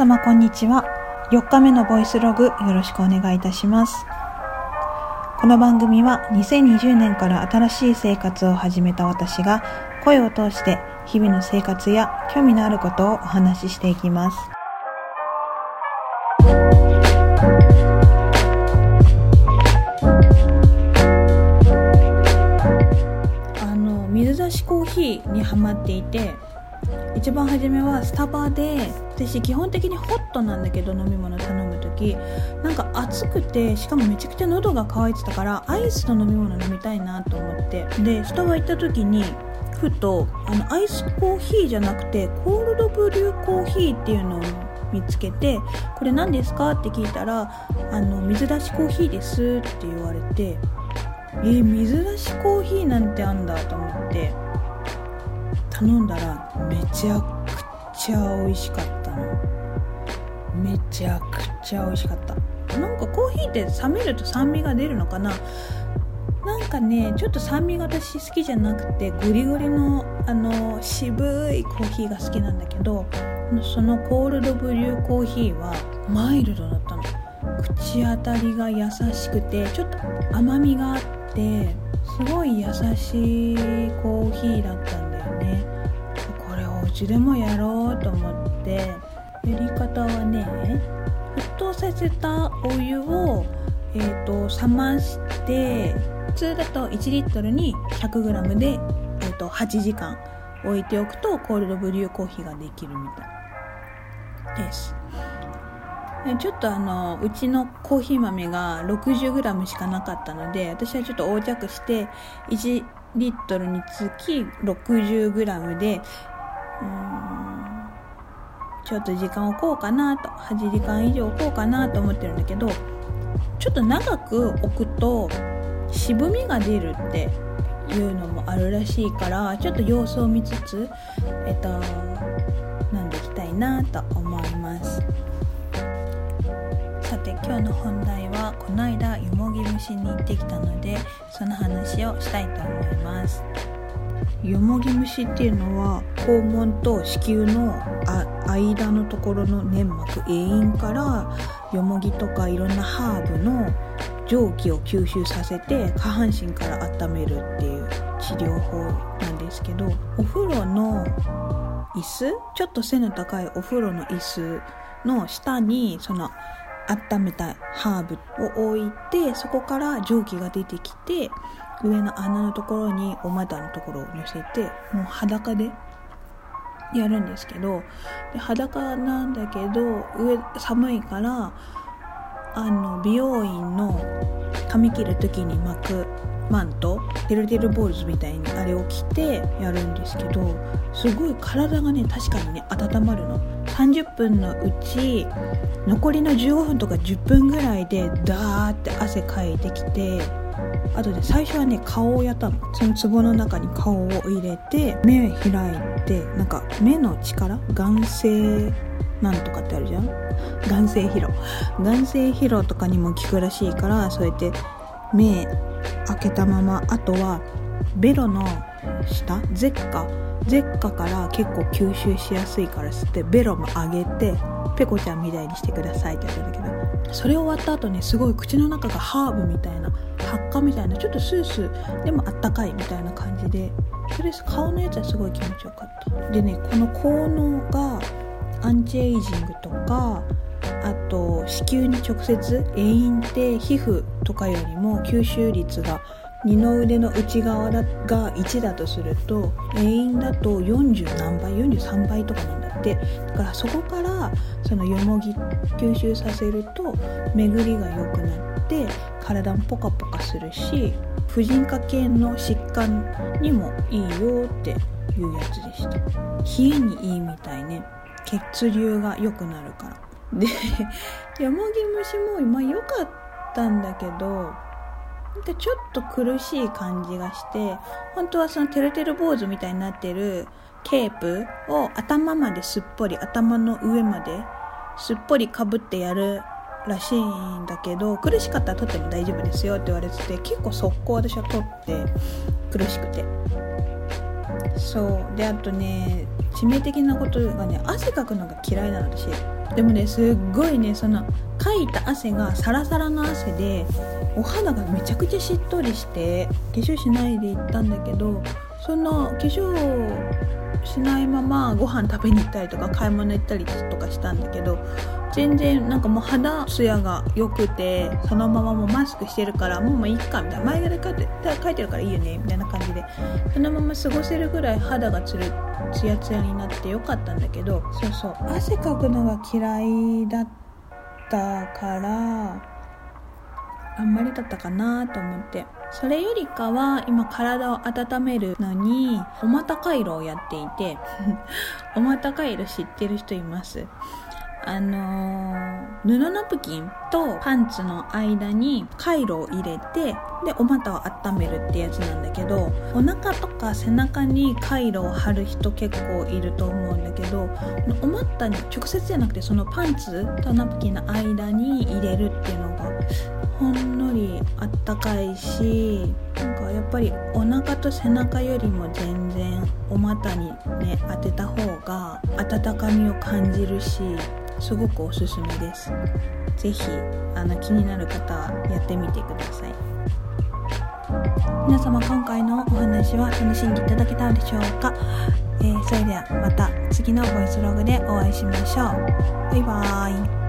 様こんにちは。4日目のボイスログよろしくお願いいたします。この番組は2020年から新しい生活を始めた私が声を通して日々の生活や興味のあることをお話ししていきます。あの水出しコーヒーにハマっていて一番初めはスタバで私基本的にホットなんだけど飲み物頼む時。なんか暑くてしかもめちゃくちゃ喉が渇いてたからアイスの飲み物飲みたいなと思って。でスタバ行った時にふとあのアイスコーヒーじゃなくてコールドブリューコーヒーっていうのを見つけて「これ何ですか?」って聞いたら「あの水出しコーヒーです」って言われて。えー、水出しコーヒーなんてあんだと思って。頼んだらめちゃくちゃ美味しかったの。めちゃくちゃ美味しかった。なんかコーヒーって冷めると酸味が出るのかな。なんかねちょっと酸味が私好きじゃなくてゴリゴリのあの渋いコーヒーが好きなんだけどそのコールドブリューコーヒーはマイルドだったの。口当たりが優しくてちょっと甘みがあってすごい優しいコーヒーだったんだよね。これお家でもやろうと思ってやり方はね沸騰させたお湯を、えーと、冷まして普通だと1リットルに 100g で、えーと、8時間置いておくとコールドブリューコーヒーができるみたい。です。ちょっとあのうちのコーヒー豆が 60g しかなかったので私はちょっと横着して1リットルにつき 60g でうん。ちょっと時間置こうかなと8時間以上置こうかなと思ってるんだけどちょっと長く置くと渋みが出るっていうのもあるらしいからちょっと様子を見つつえっと飲んでいきたいなと思います。さて今日の本題はこの間よもぎ虫に行ってきたのでその話をしたいと思います。よもぎ虫っていうのは肛門と子宮の間のところの粘膜栄陰からよもぎとかいろんなハーブの蒸気を吸収させて下半身から温めるっていう治療法なんですけどお風呂の椅子ちょっと背の高いお風呂の椅子の下にその温めたハーブを置いてそこから蒸気が出てきて上の穴のところにお股のところを乗せてもう裸でやるんですけどで裸なんだけど上寒いからあの美容院の髪切る時に巻くマントテルテルボールズみたいにあれを着てやるんですけどすごい体がね確かにね温まるの。30分のうち残りの15分とか10分ぐらいでダーって汗かいてきてあとで最初はね顔をやったの。その壺の中に顔を入れて目開いてなんか目の力？眼性なんとかってあるじゃん？眼性疲労。眼性疲労とかにも効くらしいからそうやって目開けたままあとはベロの下？ゼッカゼッカから結構吸収しやすいから吸ってベロも上げてペコちゃんみたいにしてくださいって言ったんだけどそれ終わった後ねすごい口の中がハーブみたいな発火みたいなちょっとスースーでもあったかいみたいな感じでそれ顔のやつはすごい気持ちよかった。でねこの効能がアンチエイジングとかあと子宮に直接栄陰って皮膚とかよりも吸収率が二の腕の内側が1だとすると栄陰だと40何倍43倍とかなんだって。だからそこからそのよもぎ吸収させると巡りが良くなって体もポカポカするし婦人科系の疾患にもいいよっていうやつでした。冷えにいいみたいね。血流が良くなるから。で よもぎ虫も今良かったんだけどでちょっと苦しい感じがして本当はそのてるてる坊主みたいになってるケープを頭まですっぽり頭の上まですっぽりかぶってやるらしいんだけど苦しかったら取っても大丈夫ですよって言われてて結構速攻私は取って苦しくて。そう。であとね致命的なことがね汗かくのが嫌いなの私。でもねすっごいねそのかいた汗がサラサラの汗でお肌がめちゃくちゃしっとりして化粧しないで行ったんだけどその化粧しないままご飯食べに行ったりとか買い物行ったりとかしたんだけど全然なんかもう肌ツヤが良くてそのままもうマスクしてるからもうもういいかみたいな前髪書いて書いてるからいいよねみたいな感じでそのまま過ごせるぐらい肌がつるツヤツヤになってよかったんだけどそうそう。汗かくのが嫌いだったからあんまりだったかなと思って。それよりかは今体を温めるのにお股回路をやっていて お股回路知ってる人います？あのー、布ナプキンとパンツの間に回路を入れてでお股を温めるってやつなんだけどお腹とか背中に回路を貼る人結構いると思うんだけどお股に直接じゃなくてそのパンツとナプキンの間に入れるっていうのがほんのりあったかいしなんかやっぱりお腹と背中よりも全然お股にね当てた方が温かみを感じるしすごくおすすめです。是非気になる方はやってみてください。皆様今回のお話は楽しんでいただけたでしょうか、えー、それではまた次のボイスログでお会いしましょう。バイバーイ。